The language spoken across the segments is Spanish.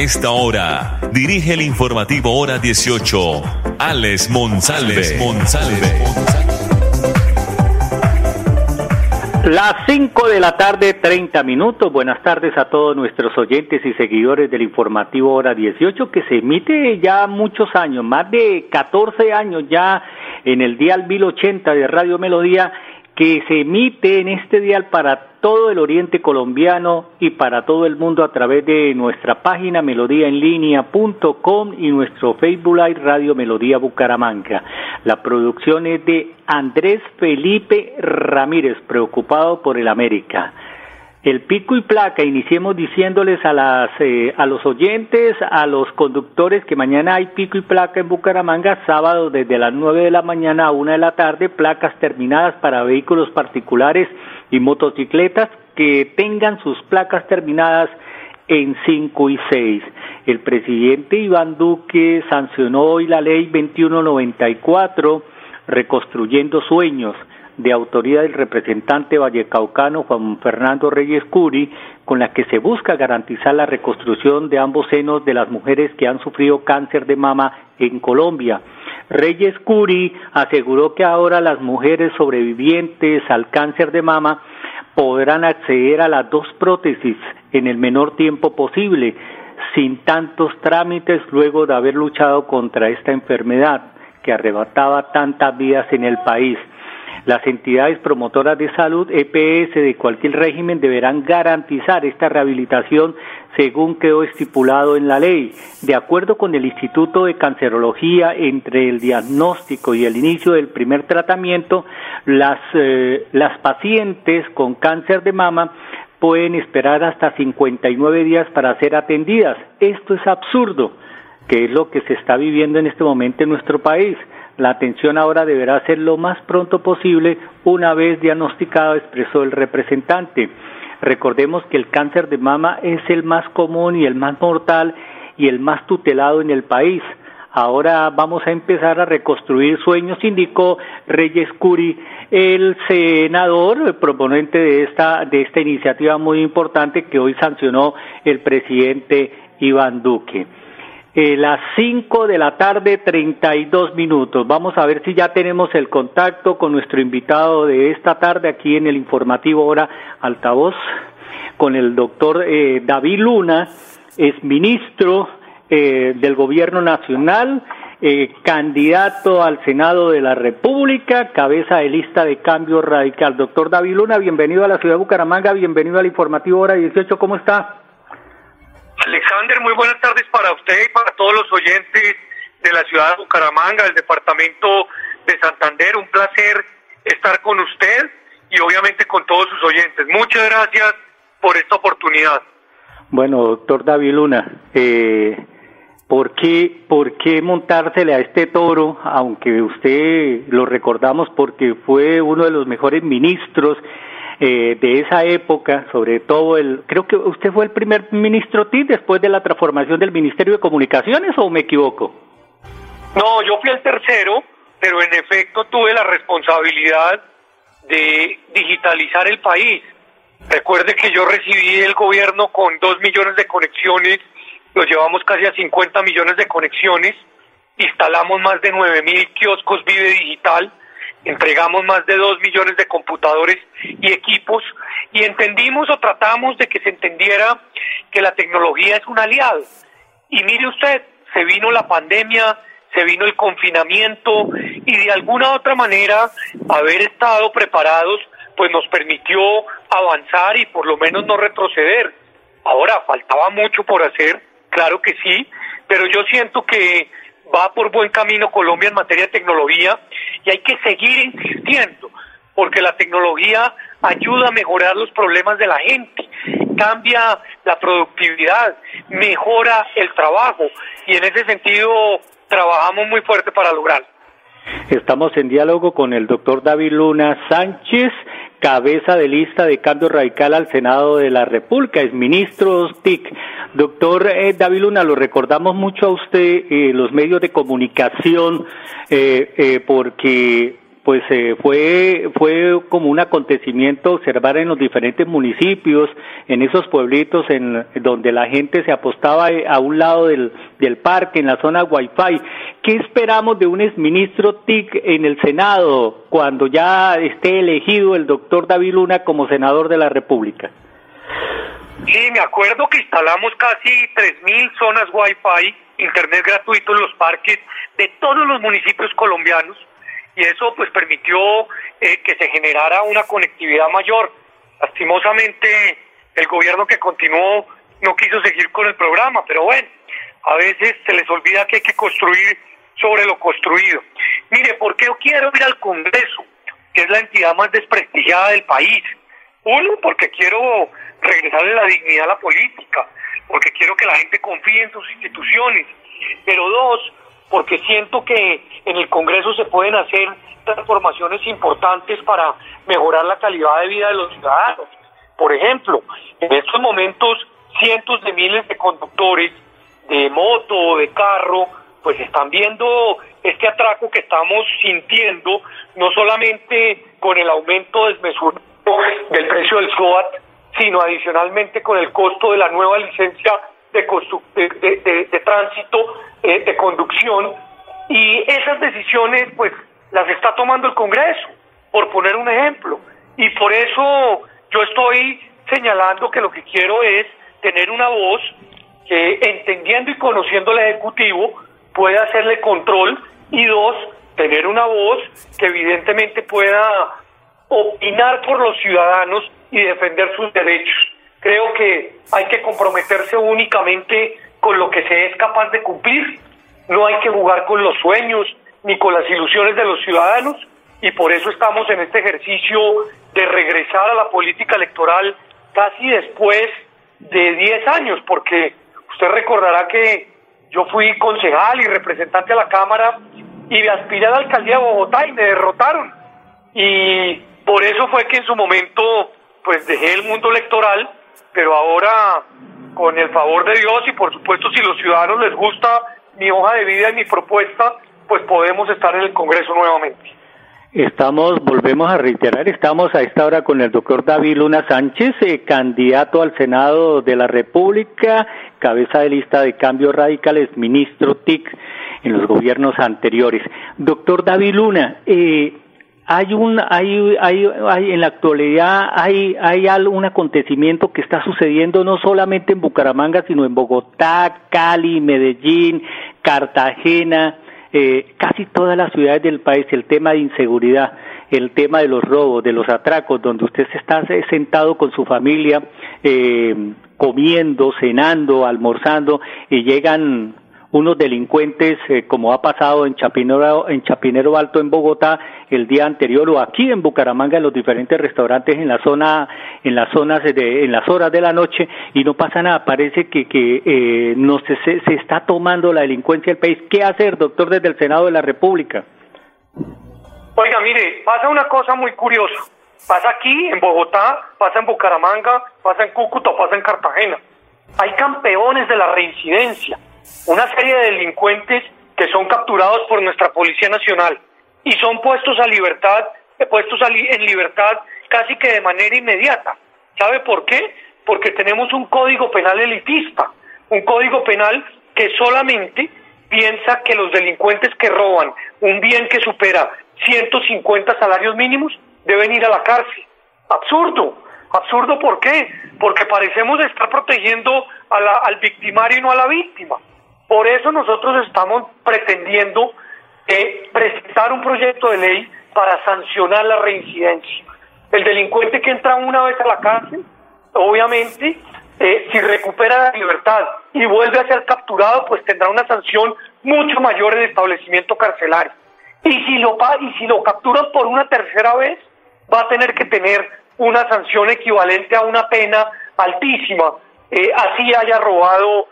A esta hora, dirige el informativo Hora 18, Alex. Monsalve. Las 5 de la tarde, 30 minutos. Buenas tardes a todos nuestros oyentes y seguidores del informativo Hora 18 que se emite ya muchos años, más de 14 años ya en el dial 1080 de Radio Melodía que se emite en este dial para todo el oriente colombiano y para todo el mundo a través de nuestra página melodíaenlínea.com y nuestro Facebook Live Radio Melodía Bucaramanga. La producción es de Andrés Felipe Ramírez, preocupado por el América. El pico y placa, iniciemos diciéndoles a, las, eh, a los oyentes, a los conductores que mañana hay pico y placa en Bucaramanga, sábado desde las nueve de la mañana a una de la tarde, placas terminadas para vehículos particulares y motocicletas que tengan sus placas terminadas en 5 y 6. El presidente Iván Duque sancionó hoy la ley 2194, reconstruyendo sueños de autoría del representante vallecaucano Juan Fernando Reyes Curi, con la que se busca garantizar la reconstrucción de ambos senos de las mujeres que han sufrido cáncer de mama en Colombia. Reyes Curi aseguró que ahora las mujeres sobrevivientes al cáncer de mama podrán acceder a las dos prótesis en el menor tiempo posible, sin tantos trámites luego de haber luchado contra esta enfermedad que arrebataba tantas vidas en el país. Las entidades promotoras de salud, EPS de cualquier régimen, deberán garantizar esta rehabilitación según quedó estipulado en la ley. De acuerdo con el Instituto de Cancerología, entre el diagnóstico y el inicio del primer tratamiento, las, eh, las pacientes con cáncer de mama pueden esperar hasta 59 días para ser atendidas. Esto es absurdo, que es lo que se está viviendo en este momento en nuestro país. La atención ahora deberá ser lo más pronto posible una vez diagnosticado, expresó el representante. Recordemos que el cáncer de mama es el más común y el más mortal y el más tutelado en el país. Ahora vamos a empezar a reconstruir sueños, indicó Reyes Curi, el senador el proponente de esta, de esta iniciativa muy importante que hoy sancionó el presidente Iván Duque. Eh, las 5 de la tarde, 32 minutos. Vamos a ver si ya tenemos el contacto con nuestro invitado de esta tarde aquí en el informativo Hora Altavoz, con el doctor eh, David Luna, es ministro eh, del Gobierno Nacional, eh, candidato al Senado de la República, cabeza de lista de cambio radical. Doctor David Luna, bienvenido a la ciudad de Bucaramanga, bienvenido al informativo Hora 18, ¿cómo está? Alexander, muy buenas tardes para usted y para todos los oyentes de la ciudad de Bucaramanga, del departamento de Santander. Un placer estar con usted y obviamente con todos sus oyentes. Muchas gracias por esta oportunidad. Bueno, doctor David Luna, eh, ¿por, qué, ¿por qué montársele a este toro, aunque usted lo recordamos porque fue uno de los mejores ministros eh, de esa época, sobre todo el, creo que usted fue el primer ministro TIC después de la transformación del Ministerio de Comunicaciones o me equivoco? No, yo fui el tercero, pero en efecto tuve la responsabilidad de digitalizar el país. Recuerde que yo recibí el gobierno con dos millones de conexiones, lo llevamos casi a 50 millones de conexiones, instalamos más de 9 mil kioscos Vive Digital, entregamos más de dos millones de computadores y equipos y entendimos o tratamos de que se entendiera que la tecnología es un aliado. Y mire usted, se vino la pandemia, se vino el confinamiento y de alguna otra manera haber estado preparados pues nos permitió avanzar y por lo menos no retroceder. Ahora faltaba mucho por hacer, claro que sí, pero yo siento que va por buen camino Colombia en materia de tecnología y hay que seguir insistiendo porque la tecnología ayuda a mejorar los problemas de la gente. cambia la productividad, mejora el trabajo y en ese sentido trabajamos muy fuerte para lograrlo. Estamos en diálogo con el doctor David Luna Sánchez, cabeza de lista de cambio radical al Senado de la República, es ministro TIC. Doctor eh, David Luna, lo recordamos mucho a usted, eh, los medios de comunicación, eh, eh porque pues eh, fue fue como un acontecimiento observar en los diferentes municipios, en esos pueblitos en donde la gente se apostaba a un lado del, del parque, en la zona Wi-Fi. ¿Qué esperamos de un exministro TIC en el Senado cuando ya esté elegido el doctor David Luna como senador de la República? Sí, me acuerdo que instalamos casi 3.000 zonas Wi-Fi, internet gratuito en los parques de todos los municipios colombianos y eso pues permitió eh, que se generara una conectividad mayor. Lastimosamente el gobierno que continuó no quiso seguir con el programa, pero bueno, a veces se les olvida que hay que construir sobre lo construido. Mire, ¿por qué yo quiero ir al Congreso, que es la entidad más desprestigiada del país? Uno, porque quiero regresarle la dignidad a la política, porque quiero que la gente confíe en sus instituciones, pero dos, porque siento que en el Congreso se pueden hacer transformaciones importantes para mejorar la calidad de vida de los ciudadanos. Por ejemplo, en estos momentos cientos de miles de conductores de moto o de carro pues están viendo este atraco que estamos sintiendo, no solamente con el aumento desmesurado del precio del SOAT, sino adicionalmente con el costo de la nueva licencia de, de, tránsito, eh, de conducción, y esas decisiones pues las está tomando el Congreso, por poner un ejemplo. Y por eso yo estoy señalando que lo que quiero es tener una voz que entendiendo y conociendo al Ejecutivo pueda hacerle control y dos, tener una voz que evidentemente pueda opinar por los ciudadanos y defender sus derechos. Creo que hay que comprometerse únicamente con lo que se es capaz de cumplir. No hay que jugar con los sueños ni con las ilusiones de los ciudadanos y por eso estamos en este ejercicio de regresar a la política electoral casi después de 10 años, porque usted recordará que yo fui concejal y representante a la Cámara y me aspiré a la alcaldía de Bogotá y me derrotaron. Y por eso fue que en su momento pues dejé el mundo electoral pero ahora con el favor de Dios y por supuesto si los ciudadanos les gusta mi hoja de vida y mi propuesta, pues podemos estar en el Congreso nuevamente. Estamos, volvemos a reiterar, estamos a esta hora con el doctor David Luna Sánchez, eh, candidato al Senado de la República, cabeza de lista de cambios radicales, ministro TIC en los gobiernos anteriores. Doctor David Luna, eh, hay un hay, hay, hay en la actualidad hay hay algún acontecimiento que está sucediendo no solamente en Bucaramanga sino en Bogotá, Cali, Medellín, Cartagena, eh, casi todas las ciudades del país el tema de inseguridad, el tema de los robos, de los atracos, donde usted se está sentado con su familia eh, comiendo, cenando, almorzando y llegan unos delincuentes, eh, como ha pasado en Chapinero, en Chapinero Alto en Bogotá el día anterior o aquí en Bucaramanga en los diferentes restaurantes en la zona, en las zonas en las horas de la noche y no pasa nada. Parece que, que eh, no se, se, está tomando la delincuencia del país. ¿Qué hacer, doctor, desde el Senado de la República? Oiga, mire, pasa una cosa muy curiosa. Pasa aquí, en Bogotá, pasa en Bucaramanga, pasa en Cúcuta, pasa en Cartagena. Hay campeones de la reincidencia una serie de delincuentes que son capturados por nuestra Policía Nacional y son puestos a libertad, eh, puestos en libertad casi que de manera inmediata. ¿Sabe por qué? Porque tenemos un código penal elitista, un código penal que solamente piensa que los delincuentes que roban un bien que supera 150 salarios mínimos deben ir a la cárcel. Absurdo. Absurdo, ¿por qué? Porque parecemos estar protegiendo al victimario y no a la víctima. Por eso nosotros estamos pretendiendo eh, presentar un proyecto de ley para sancionar la reincidencia. El delincuente que entra una vez a la cárcel, obviamente, eh, si recupera la libertad y vuelve a ser capturado, pues tendrá una sanción mucho mayor en el establecimiento carcelario. Y si lo y si lo capturan por una tercera vez, va a tener que tener una sanción equivalente a una pena altísima, eh, así haya robado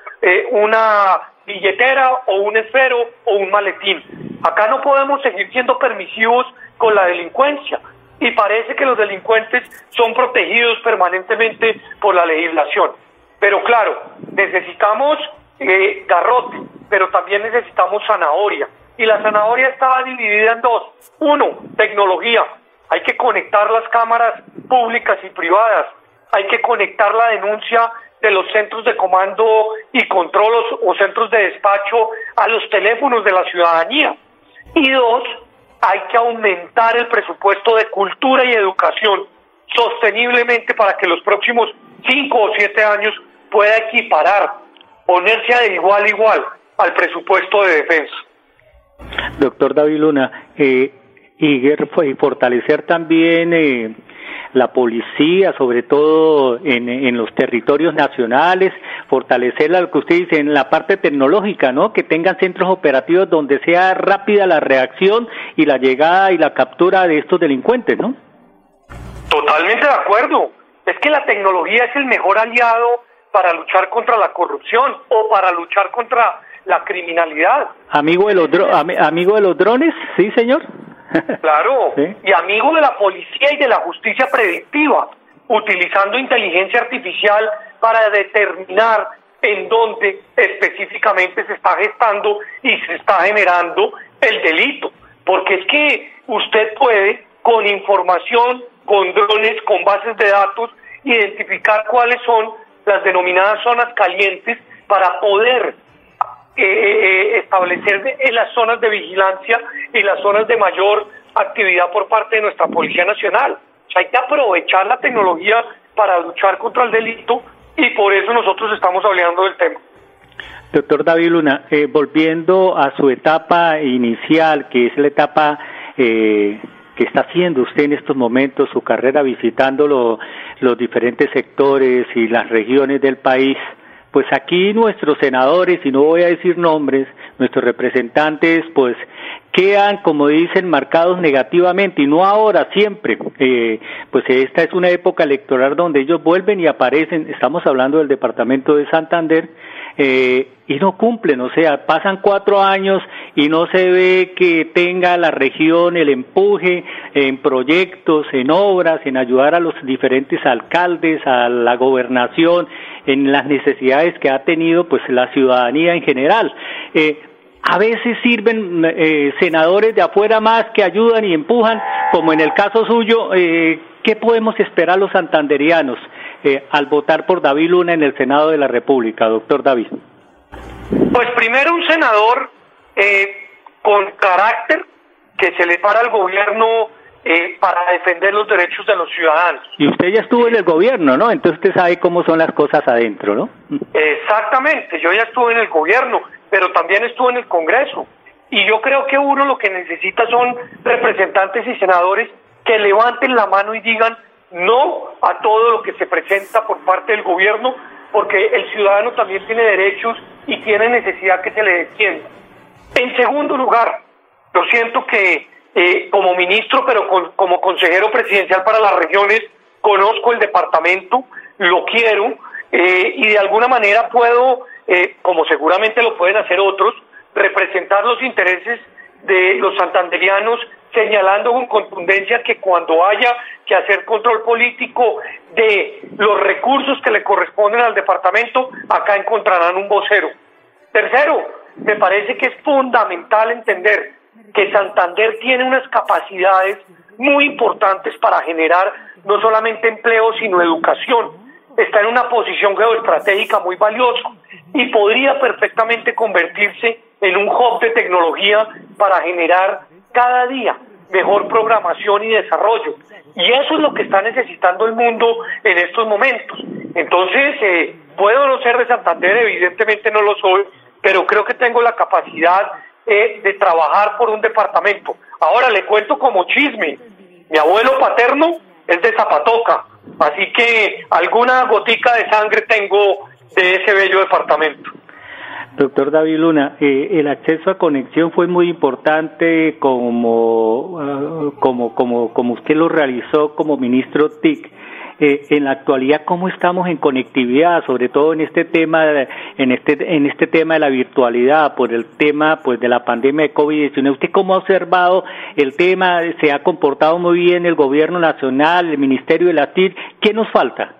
una billetera o un esfero o un maletín. Acá no podemos seguir siendo permisivos con la delincuencia y parece que los delincuentes son protegidos permanentemente por la legislación. Pero claro, necesitamos eh, garrote, pero también necesitamos zanahoria. Y la zanahoria estaba dividida en dos. Uno, tecnología. Hay que conectar las cámaras públicas y privadas. Hay que conectar la denuncia de los centros de comando y control o centros de despacho a los teléfonos de la ciudadanía. Y dos, hay que aumentar el presupuesto de cultura y educación sosteniblemente para que los próximos cinco o siete años pueda equiparar, ponerse de igual a igual al presupuesto de defensa. Doctor David Luna, eh, y, fortalecer también eh, la policía, sobre todo en, en, los territorios nacionales, fortalecer lo que usted dice en la parte tecnológica, ¿no? Que tengan centros operativos donde sea rápida la reacción y la llegada y la captura de estos delincuentes, ¿no? Totalmente de acuerdo. Es que la tecnología es el mejor aliado para luchar contra la corrupción o para luchar contra la criminalidad. Amigo de los, amigo de los drones, sí, señor. Claro, y amigo de la policía y de la justicia predictiva, utilizando inteligencia artificial para determinar en dónde específicamente se está gestando y se está generando el delito. Porque es que usted puede, con información, con drones, con bases de datos, identificar cuáles son las denominadas zonas calientes para poder eh, establecer en las zonas de vigilancia y las zonas de mayor actividad por parte de nuestra Policía Nacional. Hay que aprovechar la tecnología para luchar contra el delito y por eso nosotros estamos hablando del tema. Doctor David Luna, eh, volviendo a su etapa inicial, que es la etapa eh, que está haciendo usted en estos momentos, su carrera visitando los diferentes sectores y las regiones del país, pues aquí nuestros senadores, y no voy a decir nombres, nuestros representantes, pues quedan, como dicen, marcados negativamente, y no ahora, siempre. Eh, pues esta es una época electoral donde ellos vuelven y aparecen, estamos hablando del departamento de Santander, eh, y no cumplen, o sea, pasan cuatro años y no se ve que tenga la región el empuje en proyectos, en obras, en ayudar a los diferentes alcaldes, a la gobernación, en las necesidades que ha tenido pues la ciudadanía en general. Eh, a veces sirven eh, senadores de afuera más que ayudan y empujan, como en el caso suyo, eh, ¿qué podemos esperar los santanderianos eh, al votar por David Luna en el Senado de la República, doctor David? Pues primero un senador con carácter que se le para al gobierno para defender los derechos de los ciudadanos. Y usted ya estuvo en el gobierno, ¿no? Entonces usted sabe cómo son las cosas adentro, ¿no? Exactamente, yo ya estuve en el gobierno pero también estuvo en el Congreso. Y yo creo que uno lo que necesita son representantes y senadores que levanten la mano y digan no a todo lo que se presenta por parte del gobierno, porque el ciudadano también tiene derechos y tiene necesidad que se le defienda. En segundo lugar, lo siento que eh, como ministro, pero como consejero presidencial para las regiones, conozco el departamento, lo quiero eh, y de alguna manera puedo eh, como seguramente lo pueden hacer otros, representar los intereses de los santanderianos, señalando con contundencia que cuando haya que hacer control político de los recursos que le corresponden al departamento, acá encontrarán un vocero. Tercero, me parece que es fundamental entender que Santander tiene unas capacidades muy importantes para generar no solamente empleo, sino educación está en una posición geoestratégica muy valiosa y podría perfectamente convertirse en un hub de tecnología para generar cada día mejor programación y desarrollo. Y eso es lo que está necesitando el mundo en estos momentos. Entonces, eh, puedo no ser de Santander, evidentemente no lo soy, pero creo que tengo la capacidad eh, de trabajar por un departamento. Ahora le cuento como chisme, mi abuelo paterno es de Zapatoca, Así que alguna gotica de sangre tengo de ese bello departamento. Doctor David Luna, eh, el acceso a conexión fue muy importante como, ah, como, como, como usted lo realizó como ministro TIC. eh, en la actualidad cómo estamos en conectividad, sobre todo en este tema, en este, en este tema de la virtualidad, por el tema pues de la pandemia de COVID-19. ¿Usted cómo ha observado el tema? ¿Se ha comportado muy bien el gobierno nacional, el Ministerio de la TIR? ¿Qué nos falta?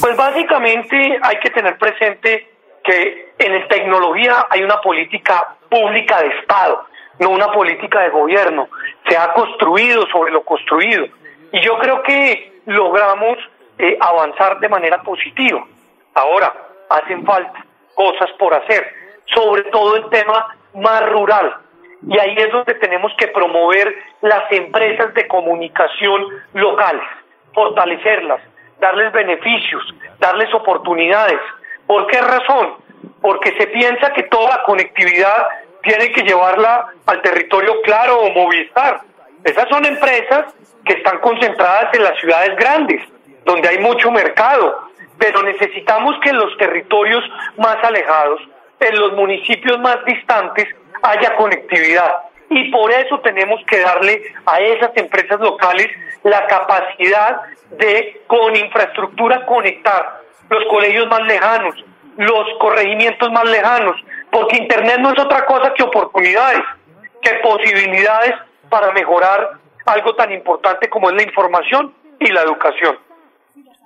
Pues básicamente hay que tener presente que en tecnología hay una política pública de Estado, no una política de gobierno. Se ha construido sobre lo construido. Y yo creo que logramos eh, avanzar de manera positiva. Ahora, hacen falta cosas por hacer, sobre todo el tema más rural. Y ahí es donde tenemos que promover las empresas de comunicación locales, fortalecerlas, darles beneficios, darles oportunidades. ¿Por qué razón? Porque se piensa que toda la conectividad tiene que llevarla al territorio claro o Movistar. Esas son empresas que están concentradas en las ciudades grandes, donde hay mucho mercado, pero necesitamos que en los territorios más alejados, en los municipios más distantes, haya conectividad. Y por eso tenemos que darle a esas empresas locales la capacidad de, con infraestructura, conectar los colegios más lejanos, los corregimientos más lejanos, porque Internet no es otra cosa que oportunidades, que posibilidades para mejorar algo tan importante como es la información y la educación.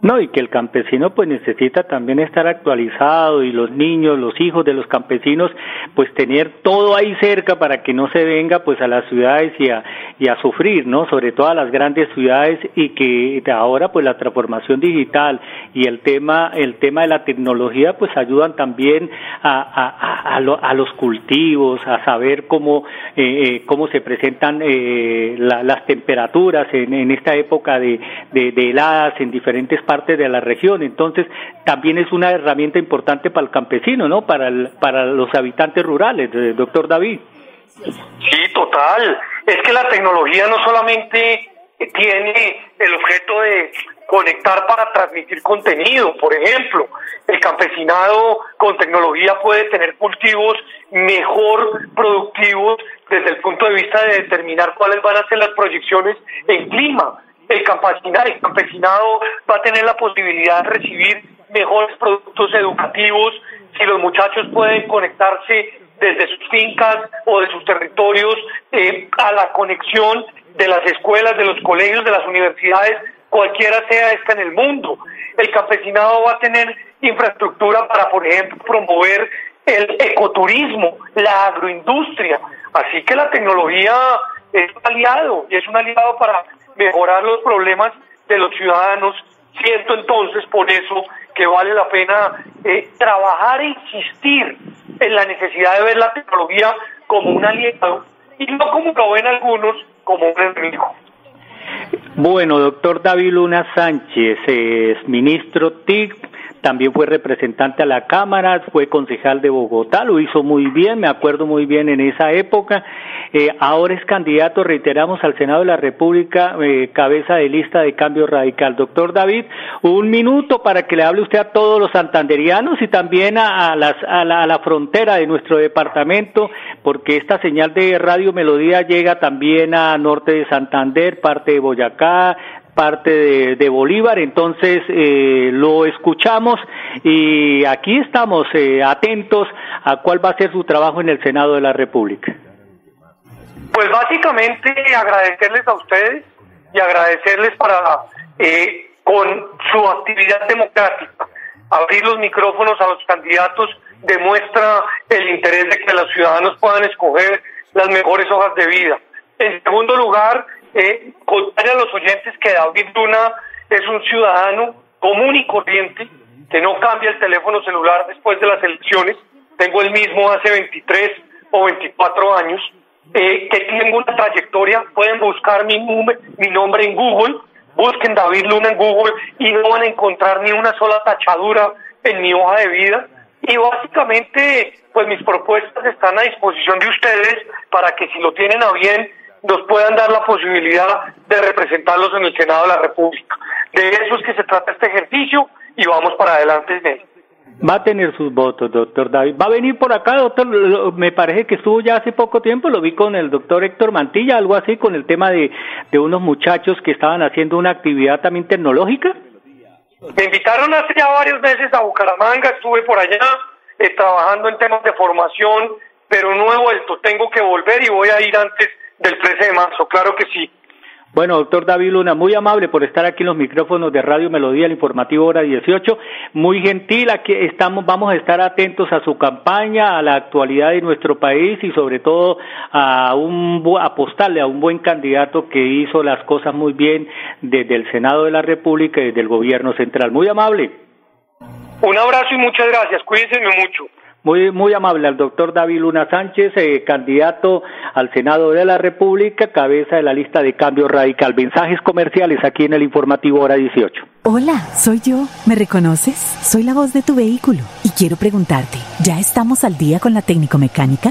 No, y que el campesino pues necesita también estar actualizado y los niños, los hijos de los campesinos pues tener todo ahí cerca para que no se venga pues a las ciudades y a, y a sufrir, ¿no? Sobre todo a las grandes ciudades y que ahora pues la transformación digital y el tema, el tema de la tecnología pues ayudan también a, a, a, los cultivos, a saber cómo, eh, eh, cómo se presentan eh, las temperaturas en, en esta época de, de, de heladas en diferentes países parte de la región. Entonces, también es una herramienta importante para el campesino, ¿no? Para, para los habitantes rurales, eh, doctor David. Sí, total. Es que la tecnología no solamente tiene el objeto de conectar para transmitir contenido. Por ejemplo, el campesinado con tecnología puede tener cultivos mejor productivos desde el punto de vista de determinar cuáles van a ser las proyecciones en clima el campesinado, el campesinado va a tener la posibilidad de recibir mejores productos educativos si los muchachos pueden conectarse desde sus fincas o de sus territorios eh, a la conexión de las escuelas, de los colegios, de las universidades, cualquiera sea esta en el mundo. El campesinado va a tener infraestructura para, por ejemplo, promover el ecoturismo, la agroindustria. Así que la tecnología es un aliado y es un aliado para mejorar los problemas de los ciudadanos. Siento entonces por eso que vale la pena eh, trabajar e insistir en la necesidad de ver la tecnología como un aliado y no como lo ven algunos como un enemigo. Bueno, doctor David Luna Sánchez, es ministro TIC también fue representante a la Cámara, fue concejal de Bogotá, lo hizo muy bien, me acuerdo muy bien en esa época. Eh, ahora es candidato, reiteramos, al Senado de la República, eh, cabeza de lista de cambio radical. Doctor David, un minuto para que le hable usted a todos los santanderianos y también a, las, a, la, a la frontera de nuestro departamento, porque esta señal de Radio Melodía llega también a norte de Santander, parte de Boyacá, parte de, Bolívar, entonces eh, lo escuchamos y aquí estamos eh, atentos a cuál va a ser su trabajo en el Senado de la República. Pues básicamente agradecerles a ustedes y agradecerles para eh, con su actividad democrática. Abrir los micrófonos a los candidatos demuestra el interés de que los ciudadanos puedan escoger las mejores hojas de vida. En segundo lugar, eh, contarle a los oyentes que David Luna es un ciudadano común y corriente que no cambia el teléfono celular después de las elecciones. Tengo el mismo hace 23 o 24 años. Eh, que tengo una trayectoria. Pueden buscar mi, mi nombre en Google. Busquen David Luna en Google y no van a encontrar ni una sola tachadura en mi hoja de vida. Y básicamente, pues mis propuestas están a disposición de ustedes para que si lo tienen a bien, nos puedan dar la posibilidad de representarlos en el Senado de la República. De eso es que se trata este ejercicio y vamos para adelante en él. Va a tener sus votos, doctor David. Va a venir por acá, doctor. Me parece que estuvo ya hace poco tiempo, lo vi con el doctor Héctor Mantilla, algo así, con el tema de, de unos muchachos que estaban haciendo una actividad también tecnológica. Me invitaron hace ya varios meses a Bucaramanga, estuve por allá eh, trabajando en temas de formación, pero no he vuelto. Tengo que volver y voy a ir antes del 13 de marzo, claro que sí. Bueno, doctor David Luna, muy amable por estar aquí en los micrófonos de Radio Melodía, el informativo hora 18. Muy gentil, aquí estamos, vamos a estar atentos a su campaña, a la actualidad de nuestro país y sobre todo a un apostarle a un buen candidato que hizo las cosas muy bien desde el Senado de la República y desde el Gobierno Central. Muy amable. Un abrazo y muchas gracias. Cuídense mucho. Muy, muy amable al doctor David Luna Sánchez, eh, candidato al Senado de la República, cabeza de la lista de cambio radical. Mensajes comerciales aquí en el informativo hora 18. Hola, soy yo. ¿Me reconoces? Soy la voz de tu vehículo y quiero preguntarte, ¿ya estamos al día con la técnico mecánica?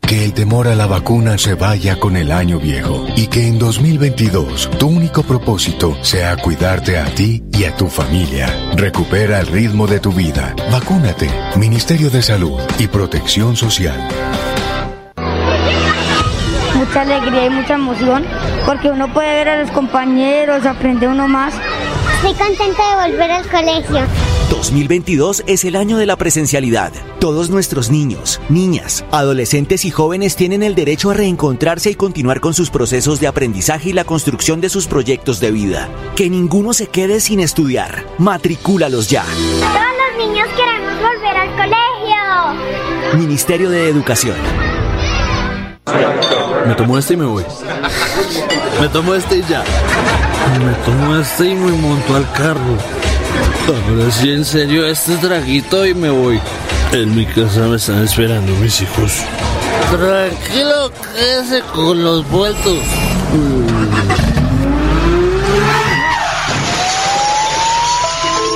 Que el temor a la vacuna se vaya con el año viejo y que en 2022 tu único propósito sea cuidarte a ti y a tu familia. Recupera el ritmo de tu vida. Vacúnate. Ministerio de Salud y Protección Social. Mucha alegría y mucha emoción porque uno puede ver a los compañeros, aprende uno más. Estoy contenta de volver al colegio. 2022 es el año de la presencialidad. Todos nuestros niños, niñas, adolescentes y jóvenes tienen el derecho a reencontrarse y continuar con sus procesos de aprendizaje y la construcción de sus proyectos de vida. Que ninguno se quede sin estudiar. Matricúlalos ya. Todos los niños queremos volver al colegio. Ministerio de Educación. Me tomo este y me voy. Me tomo este y ya. Me tomo este y me monto al carro. Ahora sí, en serio, este traguito y me voy. En mi casa me están esperando mis hijos. Tranquilo, quédese con los vueltos.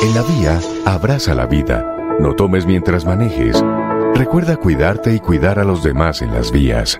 En la vía, abraza la vida. No tomes mientras manejes. Recuerda cuidarte y cuidar a los demás en las vías.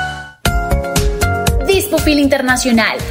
Dispofil Internacional.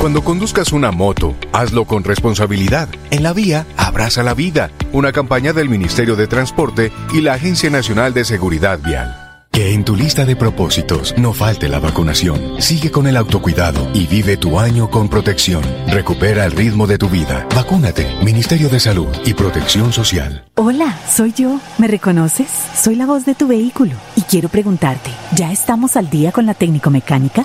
Cuando conduzcas una moto, hazlo con responsabilidad. En la vía, abraza la vida. Una campaña del Ministerio de Transporte y la Agencia Nacional de Seguridad Vial. Que en tu lista de propósitos no falte la vacunación. Sigue con el autocuidado y vive tu año con protección. Recupera el ritmo de tu vida. Vacúnate. Ministerio de Salud y Protección Social. Hola, soy yo. ¿Me reconoces? Soy la voz de tu vehículo y quiero preguntarte, ¿ya estamos al día con la técnico mecánica?